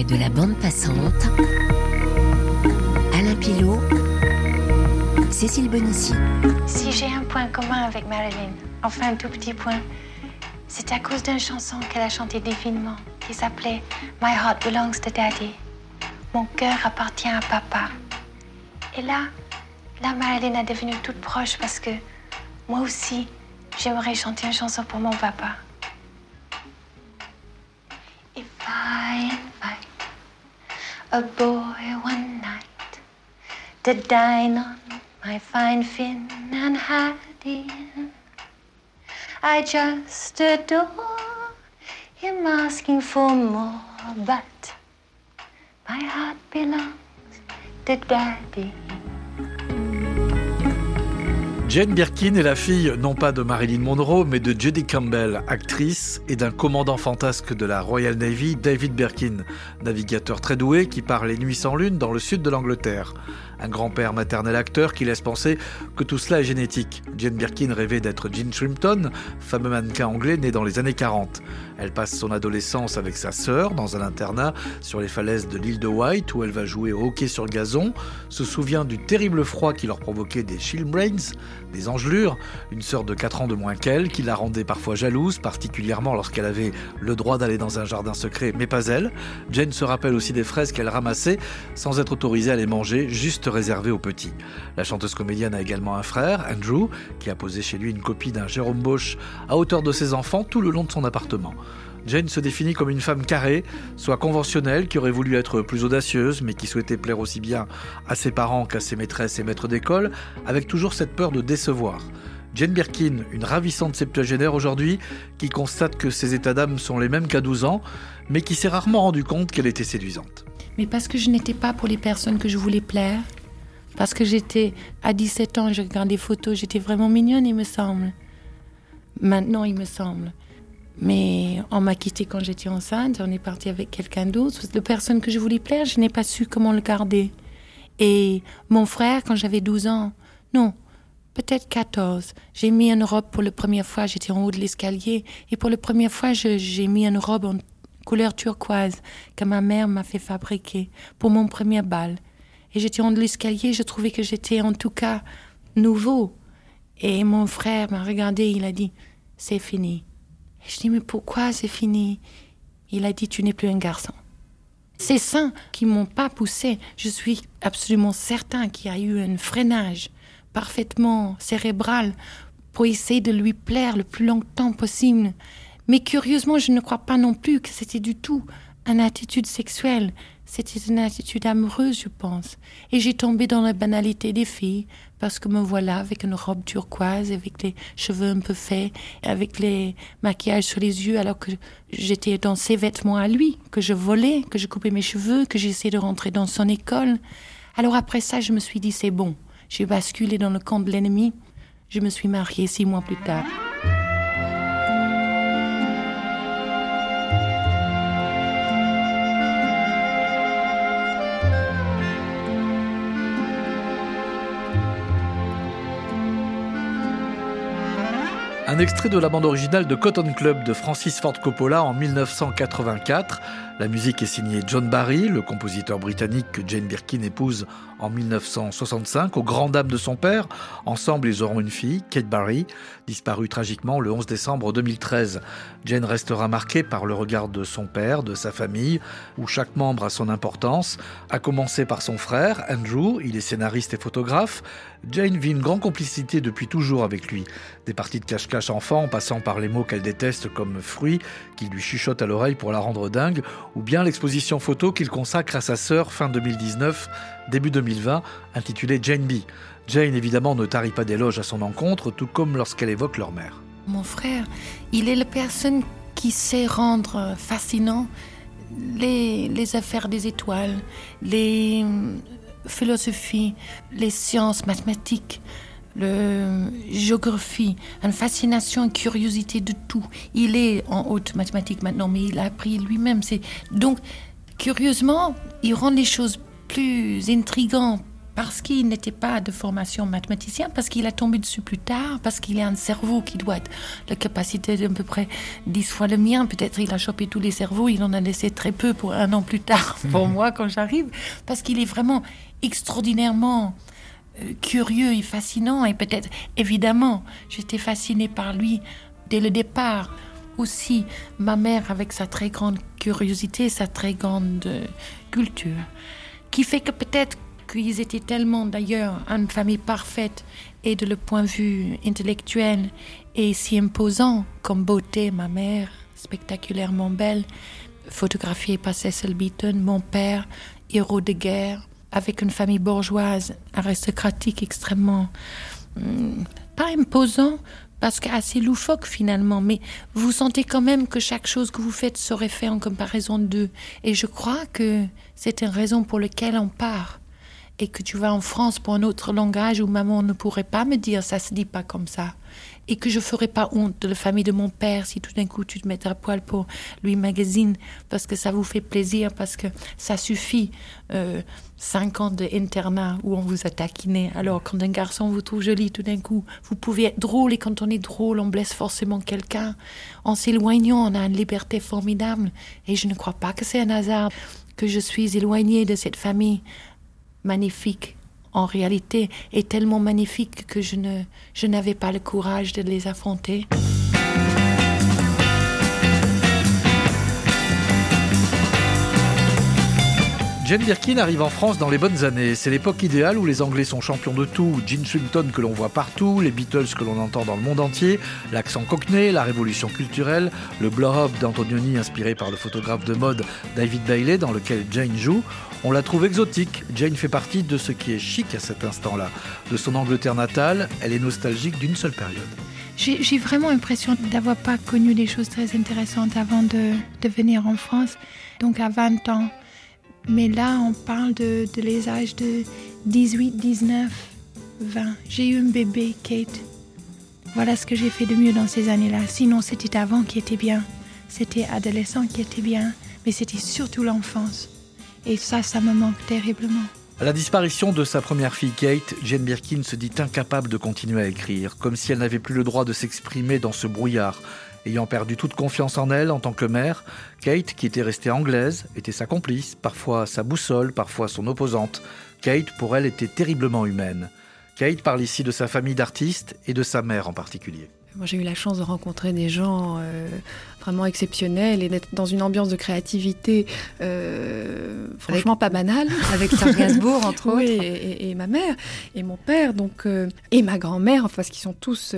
de la bande passante. Alain Pilot, Cécile Bonissi. Si j'ai un point commun avec Marilyn, enfin un tout petit point, c'est à cause d'une chanson qu'elle a chantée divinement, qui s'appelait My Heart Belongs to Daddy. Mon cœur appartient à papa. Et là, là, Marilyn est devenue toute proche parce que moi aussi, j'aimerais chanter une chanson pour mon papa. If I invite a boy one night to dine on my fine fin and Hattie, I just adore him asking for more, but my heart belongs to Daddy. Jane Birkin est la fille non pas de Marilyn Monroe, mais de Judy Campbell, actrice, et d'un commandant fantasque de la Royal Navy, David Birkin, navigateur très doué qui part les nuits sans lune dans le sud de l'Angleterre. Un grand-père maternel acteur qui laisse penser que tout cela est génétique. Jane Birkin rêvait d'être Jean Shrimpton, fameux mannequin anglais né dans les années 40. Elle passe son adolescence avec sa sœur dans un internat sur les falaises de l'île de White où elle va jouer au hockey sur gazon, se souvient du terrible froid qui leur provoquait des chilblains, des engelures, une sœur de 4 ans de moins qu'elle qui la rendait parfois jalouse, particulièrement lorsqu'elle avait le droit d'aller dans un jardin secret, mais pas elle. Jane se rappelle aussi des fraises qu'elle ramassait sans être autorisée à les manger, juste réservé aux petits. La chanteuse comédienne a également un frère, Andrew, qui a posé chez lui une copie d'un Jérôme Bosch à hauteur de ses enfants tout le long de son appartement. Jane se définit comme une femme carrée, soit conventionnelle, qui aurait voulu être plus audacieuse, mais qui souhaitait plaire aussi bien à ses parents qu'à ses maîtresses et maîtres d'école, avec toujours cette peur de décevoir. Jane Birkin, une ravissante septuagénaire aujourd'hui, qui constate que ses états d'âme sont les mêmes qu'à 12 ans, mais qui s'est rarement rendu compte qu'elle était séduisante. Mais parce que je n'étais pas pour les personnes que je voulais plaire, parce que j'étais, à 17 ans, je regardais des photos, j'étais vraiment mignonne, il me semble. Maintenant, il me semble. Mais on m'a quitté quand j'étais enceinte, on est parti avec quelqu'un d'autre. De personne que je voulais plaire, je n'ai pas su comment le garder. Et mon frère, quand j'avais 12 ans, non, peut-être 14, j'ai mis une robe pour la première fois, j'étais en haut de l'escalier, et pour la première fois, j'ai mis une robe en couleur turquoise que ma mère m'a fait fabriquer pour mon premier bal. Et j'étais en haut de l'escalier, je trouvais que j'étais en tout cas nouveau. Et mon frère m'a regardé, il a dit, c'est fini. Je dis, mais pourquoi c'est fini? Il a dit, tu n'es plus un garçon. Ces seins qui m'ont pas poussé, je suis absolument certain qu'il y a eu un freinage parfaitement cérébral pour essayer de lui plaire le plus longtemps possible. Mais curieusement, je ne crois pas non plus que c'était du tout une attitude sexuelle. C'était une attitude amoureuse, je pense. Et j'ai tombé dans la banalité des filles, parce que me voilà avec une robe turquoise, avec les cheveux un peu faits, avec les maquillages sur les yeux, alors que j'étais dans ses vêtements à lui, que je volais, que je coupais mes cheveux, que j'essayais de rentrer dans son école. Alors après ça, je me suis dit, c'est bon. J'ai basculé dans le camp de l'ennemi. Je me suis mariée six mois plus tard. Un extrait de la bande originale de Cotton Club de Francis Ford Coppola en 1984. La musique est signée John Barry, le compositeur britannique que Jane Birkin épouse en 1965 aux grandes dames de son père. Ensemble, ils auront une fille, Kate Barry, disparue tragiquement le 11 décembre 2013. Jane restera marquée par le regard de son père, de sa famille, où chaque membre a son importance, à commencer par son frère, Andrew, il est scénariste et photographe. Jane vit une grande complicité depuis toujours avec lui. Des parties de cache-cache enfant, en passant par les mots qu'elle déteste comme fruits, qu'il lui chuchote à l'oreille pour la rendre dingue, ou bien l'exposition photo qu'il consacre à sa sœur fin 2019, début 2020, intitulée Jane B. Jane, évidemment, ne tarit pas d'éloges à son encontre, tout comme lorsqu'elle évoque leur mère. Mon frère, il est la personne qui sait rendre fascinant les, les affaires des étoiles, les philosophies, les sciences mathématiques, la géographie, une fascination, une curiosité de tout. Il est en haute mathématiques maintenant, mais il a appris lui-même. C'est donc curieusement, il rend les choses plus intrigantes parce qu'il n'était pas de formation mathématicien, parce qu'il a tombé dessus plus tard, parce qu'il a un cerveau qui doit être la capacité d'à peu près dix fois le mien. Peut-être il a chopé tous les cerveaux, il en a laissé très peu pour un an plus tard pour moi quand j'arrive, parce qu'il est vraiment extraordinairement euh, curieux et fascinant. Et peut-être, évidemment, j'étais fascinée par lui dès le départ. Aussi, ma mère avec sa très grande curiosité, sa très grande euh, culture, qui fait que peut-être qu'ils étaient tellement d'ailleurs une famille parfaite et de le point de vue intellectuel et si imposant comme beauté, ma mère, spectaculairement belle, photographiée par Cecil Beaton, mon père, héros de guerre, avec une famille bourgeoise, aristocratique, extrêmement... Hmm, pas imposant, parce qu'assez loufoque finalement, mais vous sentez quand même que chaque chose que vous faites serait fait en comparaison d'eux. Et je crois que c'est une raison pour laquelle on part. Et que tu vas en France pour un autre langage où maman ne pourrait pas me dire ça se dit pas comme ça et que je ferais pas honte de la famille de mon père si tout d'un coup tu te mets à poil pour lui magazine parce que ça vous fait plaisir parce que ça suffit euh, cinq ans d'internat où on vous a taquiné. Alors quand un garçon vous trouve jolie tout d'un coup vous pouvez être drôle et quand on est drôle on blesse forcément quelqu'un. En s'éloignant on a une liberté formidable et je ne crois pas que c'est un hasard que je suis éloignée de cette famille magnifique en réalité est tellement magnifique que je ne je n'avais pas le courage de les affronter. Jane Birkin arrive en France dans les bonnes années. C'est l'époque idéale où les Anglais sont champions de tout. Gene Swinton que l'on voit partout, les Beatles que l'on entend dans le monde entier, l'accent cockney, la révolution culturelle, le blow-up d'Antonioni inspiré par le photographe de mode David Bailey dans lequel Jane joue. On la trouve exotique. Jane fait partie de ce qui est chic à cet instant-là. De son Angleterre natale, elle est nostalgique d'une seule période. J'ai vraiment l'impression d'avoir pas connu des choses très intéressantes avant de, de venir en France. Donc à 20 ans, mais là, on parle de, les âges de 18, 19, 20. J'ai eu un bébé, Kate. Voilà ce que j'ai fait de mieux dans ces années-là. Sinon, c'était avant qui était bien. C'était adolescent qui était bien. Mais c'était surtout l'enfance. Et ça, ça me manque terriblement. À la disparition de sa première fille Kate, Jane Birkin se dit incapable de continuer à écrire, comme si elle n'avait plus le droit de s'exprimer dans ce brouillard. Ayant perdu toute confiance en elle en tant que mère, Kate, qui était restée anglaise, était sa complice, parfois sa boussole, parfois son opposante. Kate, pour elle, était terriblement humaine. Kate parle ici de sa famille d'artistes et de sa mère en particulier. Moi, j'ai eu la chance de rencontrer des gens euh, vraiment exceptionnels et d'être dans une ambiance de créativité euh, franchement pas banale. Avec Serge Gainsbourg, entre autres. Et, ma mère, et mon père, donc, euh, et ma grand-mère, enfin, parce qu'ils sont tous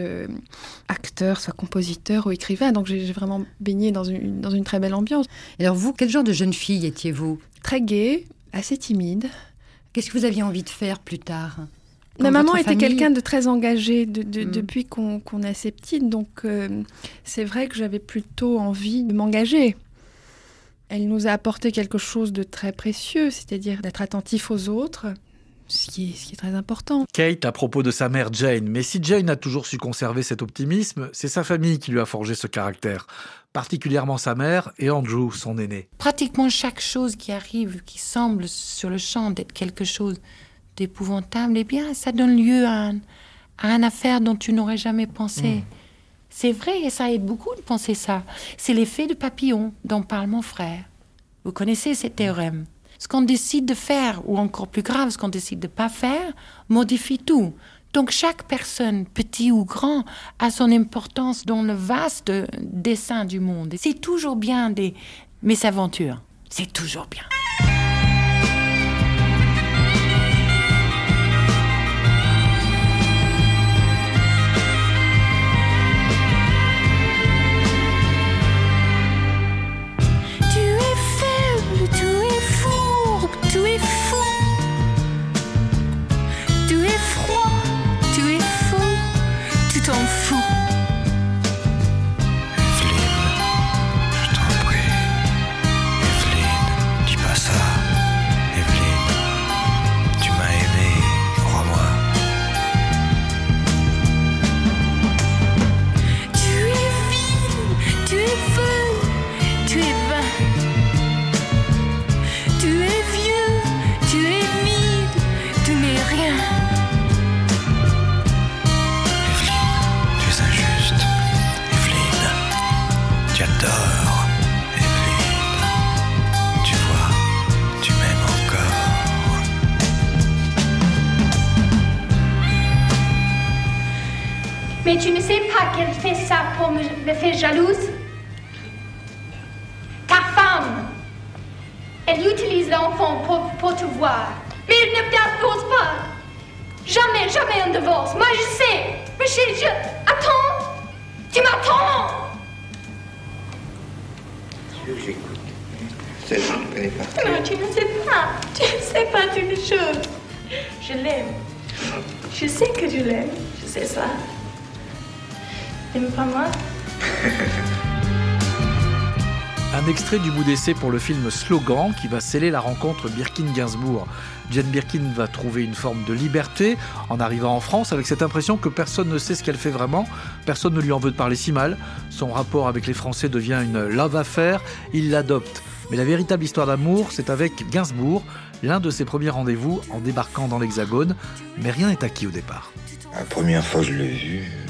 acteurs, soit compositeurs ou écrivains. Donc, j'ai vraiment baigné dans une, dans une très belle ambiance. Et alors, vous, quel genre de jeune fille étiez-vous? Très gaie, assez timide. Qu'est-ce que vous aviez envie de faire plus tard? Ma maman était quelqu'un de très engagé de, mm. depuis qu'on est assez petite, donc euh, c'est vrai que j'avais plutôt envie de m'engager. Elle nous a apporté quelque chose de très précieux, c'est-à-dire d'être attentif aux autres, ce qui, est, ce qui, est, très important. Kate à propos de sa mère Jane, mais si Jane a toujours su conserver cet optimisme, c'est sa famille qui lui a forgé ce caractère, particulièrement sa mère et Andrew, son aîné. Pratiquement chaque chose qui arrive, qui semble sur le champ d'être quelque chose d'épouvantable, eh bien, ça donne lieu à, à une affaire dont tu n'aurais jamais pensé. Mm. C'est vrai, et ça aide beaucoup de penser ça. C'est l'effet de papillon dont parle mon frère. Vous connaissez ce théorème. Ce qu'on décide de faire, ou encore plus grave, ce qu'on décide de ne pas faire, modifie tout. Donc chaque personne, petit ou grand, a son importance dans le vaste dessin du monde. C'est toujours bien des mésaventures. C'est toujours bien. Mais tu ne sais pas qu'elle fait ça pour me, me faire jalouse? Ta femme, elle utilise l'enfant pour, pour te voir. Mais elle ne t'appose pas. Jamais, jamais un divorce. Moi, je sais. Michel, je... Attends. Tu m'attends. J'écoute. Non, tu ne sais pas. Tu ne sais pas toutes les choses. Je l'aime. Je sais que je l'aime. Je sais ça. T'aimes pas moi Un extrait du bout d'essai pour le film Slogan qui va sceller la rencontre Birkin-Gainsbourg. Jane Birkin va trouver une forme de liberté en arrivant en France avec cette impression que personne ne sait ce qu'elle fait vraiment, personne ne lui en veut de parler si mal. Son rapport avec les Français devient une love affaire, il l'adopte. Mais la véritable histoire d'amour, c'est avec Gainsbourg, l'un de ses premiers rendez-vous en débarquant dans l'Hexagone. Mais rien n'est acquis au départ. La première fois que je l'ai vu,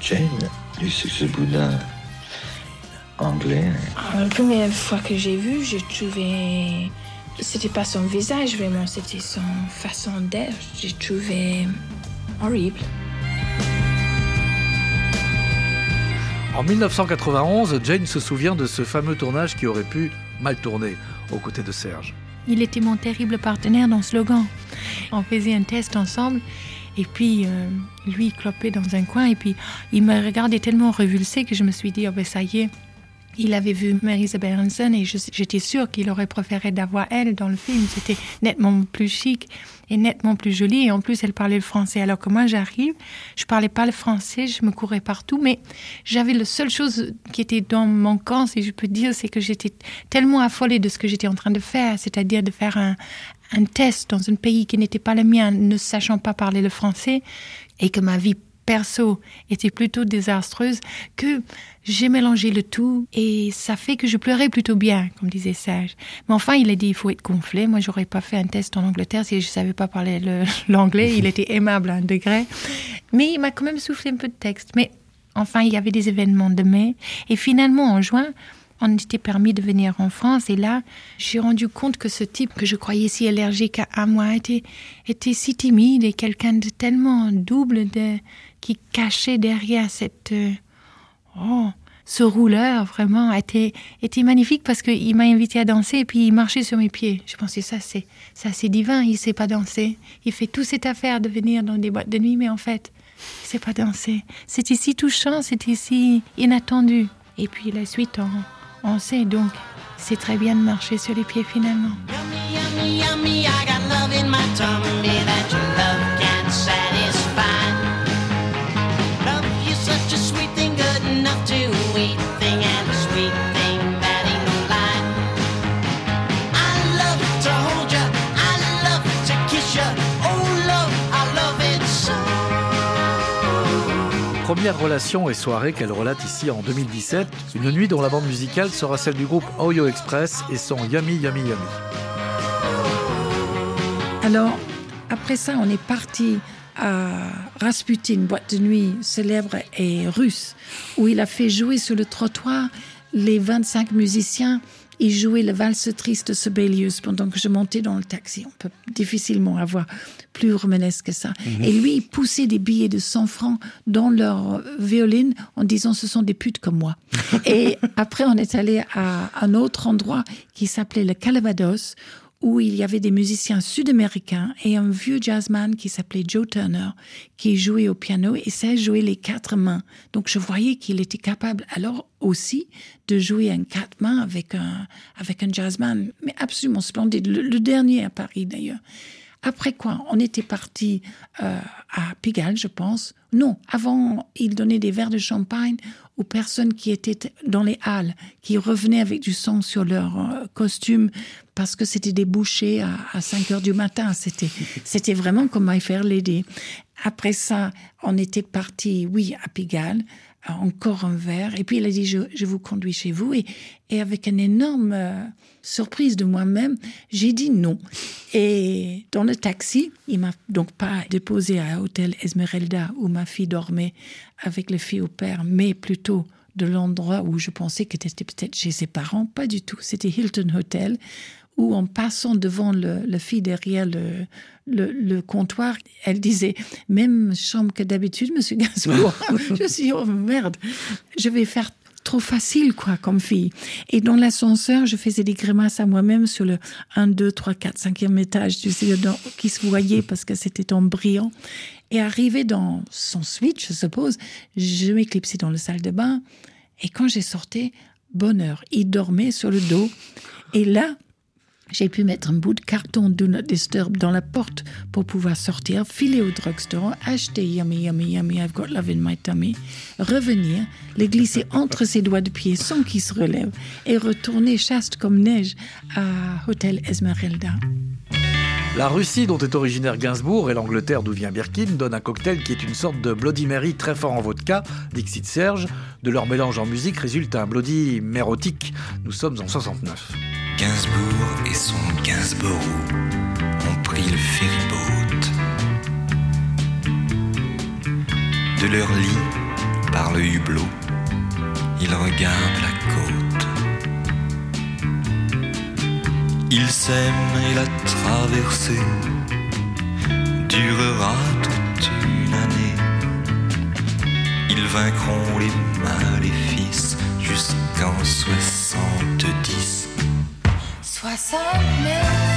Jane, c'est ce boudin anglais. Ah, la première fois que j'ai vu, j'ai trouvé. C'était pas son visage vraiment, c'était son façon d'être. J'ai trouvé horrible. En 1991, Jane se souvient de ce fameux tournage qui aurait pu mal tourner aux côtés de Serge. Il était mon terrible partenaire dans Slogan. On faisait un test ensemble et puis euh, lui il clopait dans un coin et puis il me regardait tellement révulsé que je me suis dit oh ben ça y est. Il avait vu Mary-Isabelle Hansen et j'étais sûre qu'il aurait préféré d'avoir elle dans le film. C'était nettement plus chic et nettement plus jolie. Et en plus, elle parlait le français. Alors que moi, j'arrive, je parlais pas le français, je me courais partout. Mais j'avais la seule chose qui était dans mon camp, si je peux dire, c'est que j'étais tellement affolée de ce que j'étais en train de faire, c'est-à-dire de faire un, un test dans un pays qui n'était pas le mien, ne sachant pas parler le français, et que ma vie perso était plutôt désastreuse, que j'ai mélangé le tout et ça fait que je pleurais plutôt bien, comme disait Serge. Mais enfin, il a dit il faut être gonflé. Moi, j'aurais pas fait un test en Angleterre si je savais pas parler l'anglais. il était aimable à un degré, mais il m'a quand même soufflé un peu de texte. Mais enfin, il y avait des événements de mai et finalement en juin, on était permis de venir en France et là, j'ai rendu compte que ce type que je croyais si allergique à moi était, était si timide et quelqu'un de tellement double de, qui cachait derrière cette, euh, oh, ce rouleur vraiment était, était magnifique parce qu'il m'a invité à danser et puis il marchait sur mes pieds. Je pensais ça c'est ça c'est divin, il sait pas danser. Il fait toute cette affaire de venir dans des boîtes de nuit mais en fait, il sait pas danser. C'était si touchant, c'était si inattendu. Et puis la suite on, on sait donc c'est très bien de marcher sur les pieds finalement. Première relation et soirée qu'elle relate ici en 2017, une nuit dont la bande musicale sera celle du groupe Oyo Express et son Yummy Yummy Yummy. Alors, après ça, on est parti à Rasputin, boîte de nuit célèbre et russe, où il a fait jouer sur le trottoir les 25 musiciens il jouait le valse triste de Sibelius pendant que je montais dans le taxi. On peut difficilement avoir plus romanesque que ça. Mhm. Et lui, il poussait des billets de 100 francs dans leur violine en disant ce sont des putes comme moi. et après, on est allé à un autre endroit qui s'appelait le Calvados où il y avait des musiciens sud-américains et un vieux jazzman qui s'appelait Joe Turner, qui jouait au piano et sait jouer les quatre mains. Donc je voyais qu'il était capable alors aussi de jouer un quatre mains avec un, avec un jazzman, mais absolument splendide, le, dernier à Paris d'ailleurs. Après quoi, on était parti euh, à Pigalle, je pense. Non, avant, il donnait des verres de champagne aux personnes qui étaient dans les halles, qui revenaient avec du sang sur leur euh, costume parce que c'était des bouchers à, 5 heures du matin. C'était, c'était vraiment comme My Fair Lady. Après ça, on était parti, oui, à Pigalle, encore un verre. Et puis il a dit, je, vous conduis chez vous. Et, et avec une énorme euh, surprise de moi-même, j'ai dit non. Et dans le taxi, il m'a donc pas déposé à l'hôtel Esmeralda où ma fille dormait avec les filles au père, mais plutôt de l'endroit où je pensais que c'était peut-être chez ses parents. Pas du tout. C'était Hilton Hotel où en passant devant le, le fille derrière le, le, le, comptoir, elle disait même chambre que d'habitude, Monsieur Gainsbourg. je suis oh merde, je vais faire trop facile, quoi, comme fille. Et dans l'ascenseur, je faisais des grimaces à moi-même sur le 1, 2, 3, 4, 5e étage, tu sais, qui se voyait parce que c'était en brillant. Et arrivé dans son suite, je suppose, je m'éclipsais dans le salle de bain. Et quand j'ai sorti, bonheur, il dormait sur le dos. Et là, j'ai pu mettre un bout de carton Do Not Disturb dans la porte pour pouvoir sortir, filer au drugstore, acheter Yummy, Yummy, Yummy, I've got love in my tummy, revenir, les glisser entre ses doigts de pied sans qu'il se relève et retourner chaste comme neige à Hotel Esmeralda. La Russie dont est originaire Gainsbourg et l'Angleterre d'où vient Birkin donnent un cocktail qui est une sorte de Bloody Mary très fort en vodka, Dixit Serge. De leur mélange en musique résulte un Bloody Mérotique. Nous sommes en 69. Gainsbourg et son Gainsborough ont pris le ferryboat. De leur lit, par le hublot, ils regardent la côte. Ils s'aiment et la traversée durera toute une année. Ils vaincront les maléfices jusqu'en 70. 60 000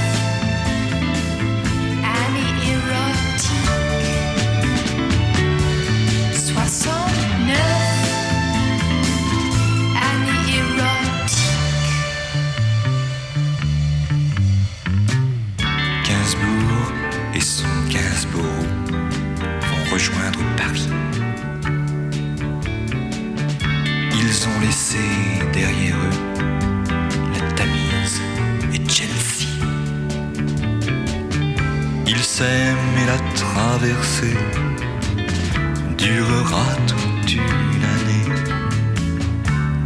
S'aiment et la traversée durera toute une année.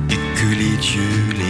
Et que les dieux les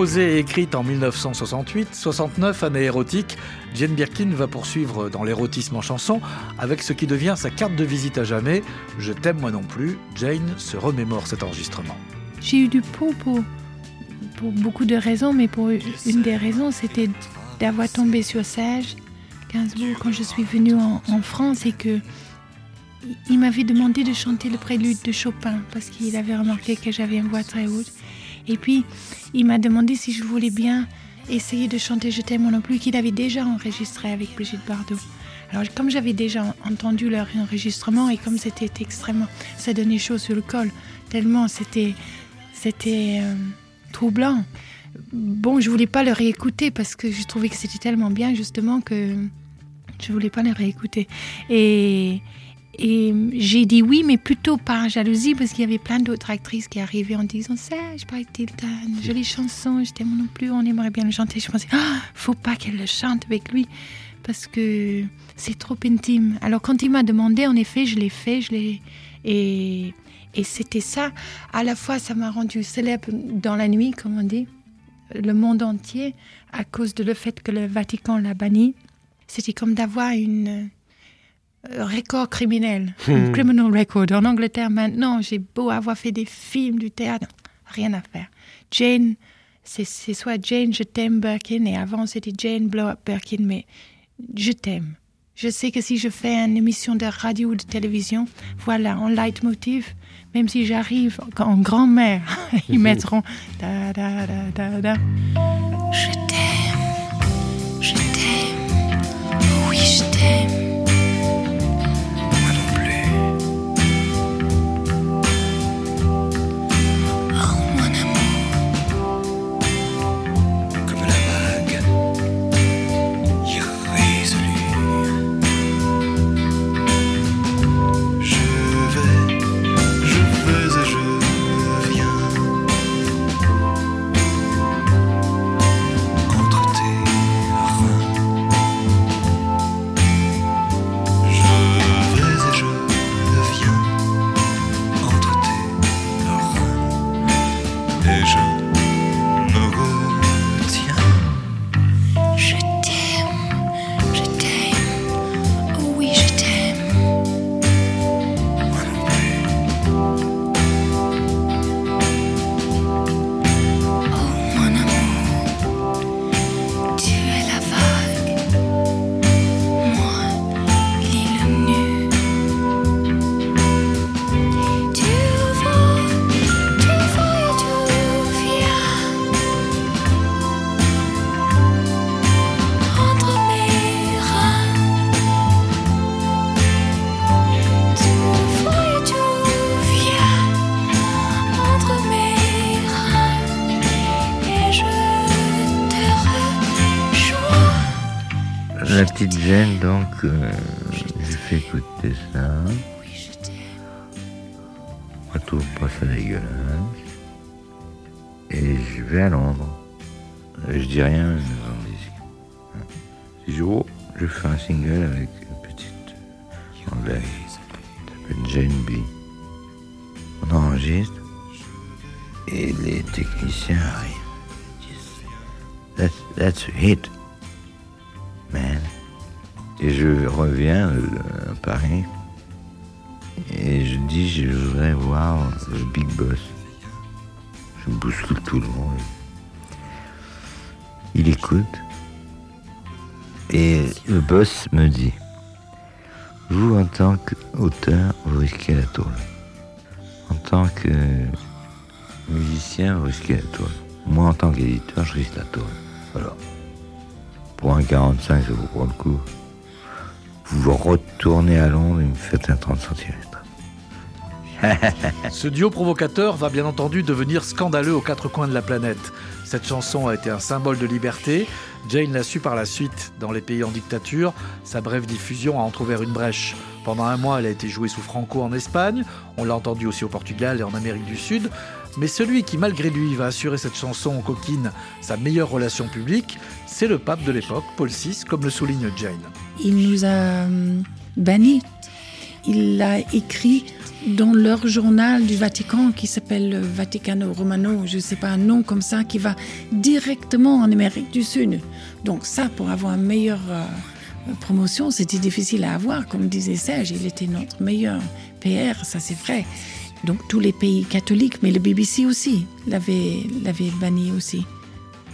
Composée et écrite en 1968, 69 années érotiques, Jane Birkin va poursuivre dans l'érotisme en chanson avec ce qui devient sa carte de visite à jamais. Je t'aime moi non plus. Jane se remémore cet enregistrement. J'ai eu du pot pour, pour beaucoup de raisons, mais pour une des raisons, c'était d'avoir tombé sur Sage Gainsbourg quand je suis venue en, en France et que il m'avait demandé de chanter le prélude de Chopin parce qu'il avait remarqué que j'avais une voix très haute. Et puis, il m'a demandé si je voulais bien essayer de chanter Je t'aime non plus, qu'il avait déjà enregistré avec Brigitte Bardot. Alors, comme j'avais déjà entendu leur enregistrement et comme c'était extrêmement, ça donnait chaud sur le col, tellement c'était, c'était euh, troublant. Bon, je voulais pas le réécouter parce que je trouvais que c'était tellement bien justement que je voulais pas le réécouter. Et, et j'ai dit oui, mais plutôt par jalousie, parce qu'il y avait plein d'autres actrices qui arrivaient en disant ça, je parlais une jolie chanson, je t'aime non plus, on aimerait bien le chanter. Je pensais, ah, faut pas qu'elle le chante avec lui, parce que c'est trop intime. Alors quand il m'a demandé, en effet, je l'ai fait, je l'ai. Et, et c'était ça. À la fois, ça m'a rendu célèbre dans la nuit, comme on dit, le monde entier, à cause de le fait que le Vatican l'a banni. C'était comme d'avoir une record criminel, hmm. criminal record. En Angleterre, maintenant, j'ai beau avoir fait des films, du théâtre, rien à faire. Jane, c'est soit Jane, je t'aime Birkin, et avant c'était Jane Blow Up Birkin, mais je t'aime. Je sais que si je fais une émission de radio ou de télévision, voilà, en leitmotiv, même si j'arrive en grand-mère, ils hmm. mettront da, da, da, da, da. Je t'aime, je t'aime, oui, je t'aime. Petite Jane, donc, euh, je fais écouter ça. On trouve pas ça dégueulasse. Et je vais à Londres. Je dis rien, mais je. Si je, oh, je fais un single avec une petite anglaise Jane B. On enregistre et les techniciens arrivent. That's, that's a hit, Et je reviens à Paris et je dis je voudrais voir le Big Boss. Je bouscule tout le monde. Il écoute et le boss me dit Vous, en tant qu'auteur, vous risquez la tôle. En tant que musicien, vous risquez la tôle. Moi, en tant qu'éditeur, je risque la tôle. Alors, pour un 45, ça vous prend le coup. Vous retournez à Londres et me faites un 30 cm. Ce duo provocateur va bien entendu devenir scandaleux aux quatre coins de la planète. Cette chanson a été un symbole de liberté. Jane l'a su par la suite. Dans les pays en dictature, sa brève diffusion a entrouvert une brèche. Pendant un mois, elle a été jouée sous Franco en Espagne. On l'a entendue aussi au Portugal et en Amérique du Sud. Mais celui qui, malgré lui, va assurer cette chanson aux coquines sa meilleure relation publique, c'est le pape de l'époque, Paul VI, comme le souligne Jane. Il nous a hum, bannis. Il l'a écrit dans leur journal du Vatican qui s'appelle Vaticano Romano, je ne sais pas un nom comme ça, qui va directement en Amérique du Sud. Donc ça, pour avoir une meilleure euh, promotion, c'était difficile à avoir. Comme disait Serge, il était notre meilleur PR, ça c'est vrai. Donc tous les pays catholiques, mais le BBC aussi l'avait l'avait banni aussi.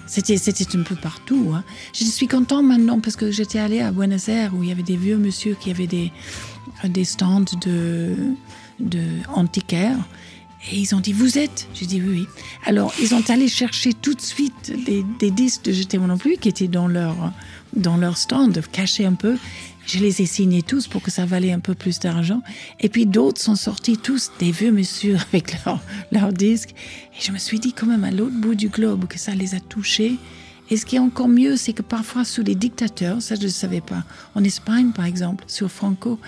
C'était, c'était un peu partout. Hein. Je suis content maintenant parce que j'étais allée à Buenos Aires où il y avait des vieux monsieur qui avaient des, des stands de, de antiquaires. Et ils ont dit, vous êtes? J'ai dit, oui. Alors, ils ont allé chercher tout de suite des, des disques de J'étais moi non plus qui étaient dans leur, dans leur stand, cachés un peu. Je les ai signés tous pour que ça valait un peu plus d'argent. Et puis d'autres sont sortis tous des vieux messieurs avec leurs leur disques. Et je me suis dit quand même à l'autre bout du globe que ça les a touchés. Et ce qui est encore mieux, c'est que parfois sous les dictateurs, ça je ne savais pas, en Espagne par exemple, sur Franco,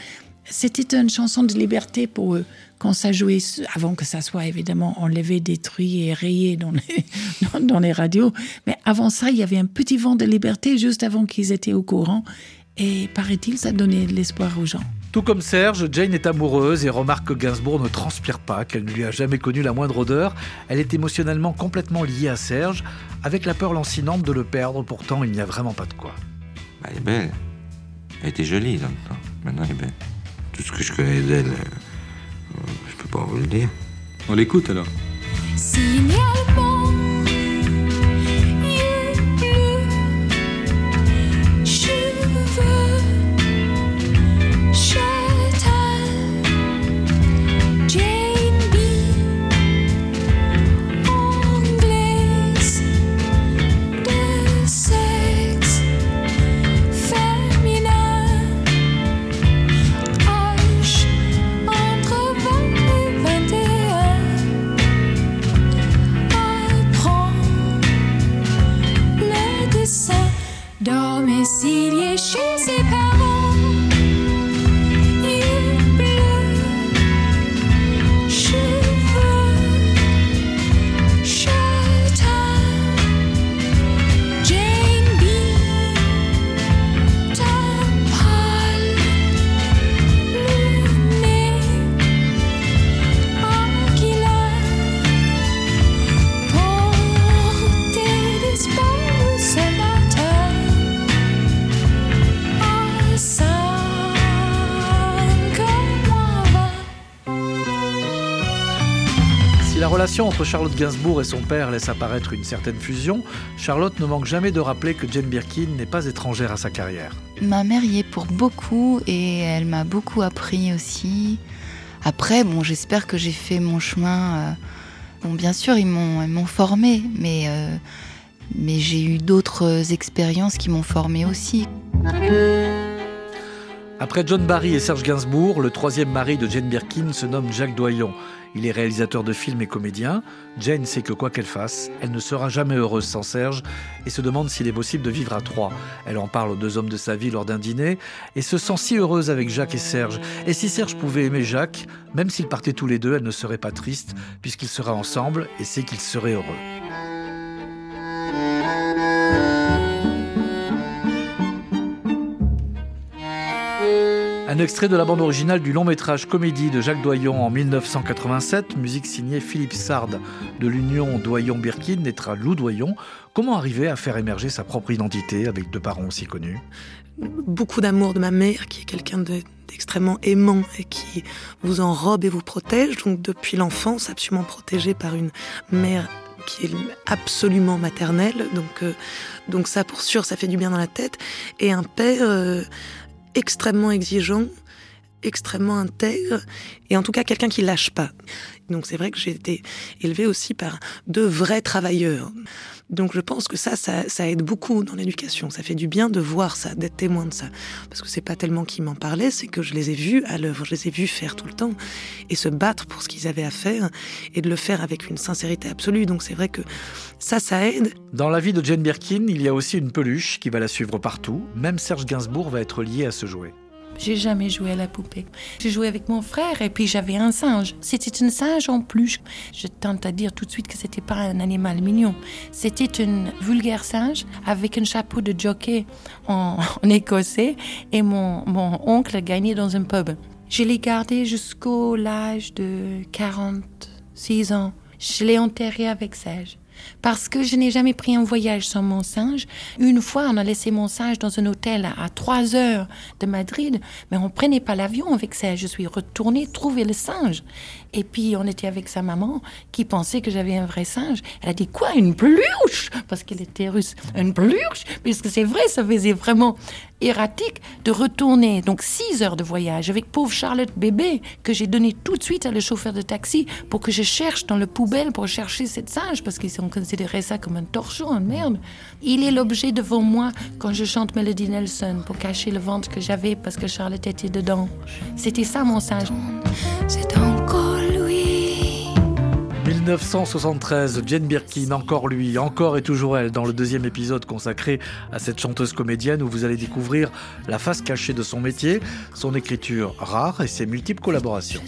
c'était une chanson de liberté pour eux. Quand ça jouait, avant que ça soit évidemment enlevé, détruit et rayé dans les, dans, dans les radios, mais avant ça, il y avait un petit vent de liberté juste avant qu'ils étaient au courant. Et paraît-il, ça donnait de l'espoir aux gens. Tout comme Serge, Jane est amoureuse et remarque que Gainsbourg ne transpire pas, qu'elle ne lui a jamais connu la moindre odeur. Elle est émotionnellement complètement liée à Serge, avec la peur lancinante de le perdre, pourtant il n'y a vraiment pas de quoi. Bah, elle est belle. Elle était jolie dans le temps. Maintenant elle est belle. Tout ce que je connais d'elle, euh, je peux pas vous le dire. On l'écoute alors. Signalement, yeux relation entre Charlotte Gainsbourg et son père laisse apparaître une certaine fusion, Charlotte ne manque jamais de rappeler que Jane Birkin n'est pas étrangère à sa carrière. Ma mère y est pour beaucoup et elle m'a beaucoup appris aussi. Après, bon, j'espère que j'ai fait mon chemin. euh, Bon, bien sûr, ils m'ont, ils m'ont formé, mais, euh, mais j'ai eu d'autres expériences qui m'ont formé aussi. Après John Barry et Serge Gainsbourg, le troisième mari de Jane Birkin se nomme Jacques Doyon. Il est réalisateur de films et comédien. Jane sait que quoi qu'elle fasse, elle ne sera jamais heureuse sans Serge et se demande s'il est possible de vivre à trois. Elle en parle aux deux hommes de sa vie lors d'un dîner et se sent si heureuse avec Jacques et Serge. Et si Serge pouvait aimer Jacques, même s'ils partaient tous les deux, elle ne serait pas triste puisqu'ils seraient ensemble et sait qu'ils seraient heureux. Un extrait de la bande originale du long métrage comédie de Jacques Doyon en 1987, musique signée Philippe Sard. De l'union Doyon-Birkin naîtra Lou Doyon. Comment arriver à faire émerger sa propre identité avec deux parents aussi connus? Beaucoup d'amour de ma mère, qui est quelqu'un de- d'extrêmement aimant et qui vous enrobe et vous protège. Donc depuis l'enfance, absolument protégée par une mère qui est absolument maternelle. Donc, euh, donc ça, pour sûr, ça fait du bien dans la tête. Et un père euh, extrêmement exigeant, extrêmement intègre, et en tout cas quelqu'un qui lâche pas. Donc c'est vrai que j'ai été élevée aussi par deux vrais travailleurs. Donc je pense que ça, ça, aide beaucoup dans l'éducation. Ça fait du bien de voir ça, d'être témoin de ça. Parce que c'est pas tellement qu'ils m'en parlaient, c'est que je les ai vus à l'œuvre, je les ai vus faire tout le temps et se battre pour ce qu'ils avaient à faire et de le faire avec une sincérité absolue. Donc c'est vrai que ça, ça aide. Dans la vie de Jane Birkin, il y a aussi une peluche qui va la suivre partout. Même Serge Gainsbourg va être lié à ce jouet. J'ai jamais joué à la poupée. J'ai joué avec mon frère et puis j'avais un singe. C'était un singe en plus. Je tente à dire tout de suite que c'était pas un animal mignon. C'était un vulgaire singe avec un chapeau de jockey en, en écossais et mon, mon oncle gagnait dans un pub. Je l'ai gardé jusqu'au l'âge de 46 ans. Je l'ai enterré avec Serge. Parce que je n'ai jamais pris un voyage sans mon singe. Une fois, on a laissé mon singe dans un hôtel à, trois heures de Madrid, mais on prenait pas l'avion avec Serge. Je suis retournée trouver le singe. Et puis, on était avec sa maman qui pensait que j'avais un vrai singe. Elle a dit quoi Une peluche? Parce qu'elle était russe. Une peluche? Puisque c'est vrai, ça faisait vraiment erratique de retourner. Donc, six heures de voyage avec pauvre Charlotte bébé que j'ai donné tout de suite à le chauffeur de taxi pour que je cherche dans le poubelle pour chercher cette singe parce qu'ils ont considéré ça comme un torchon, une merde. Il est l'objet devant moi quand je chante Melody Nelson pour cacher le ventre que j'avais parce que Charlotte était dedans. C'était ça mon singe. C'est lui. 1973, Jane Birkin, encore lui, encore et toujours elle, dans le deuxième épisode consacré à cette chanteuse comédienne où vous allez découvrir la face cachée de son métier, son écriture rare et ses multiples collaborations.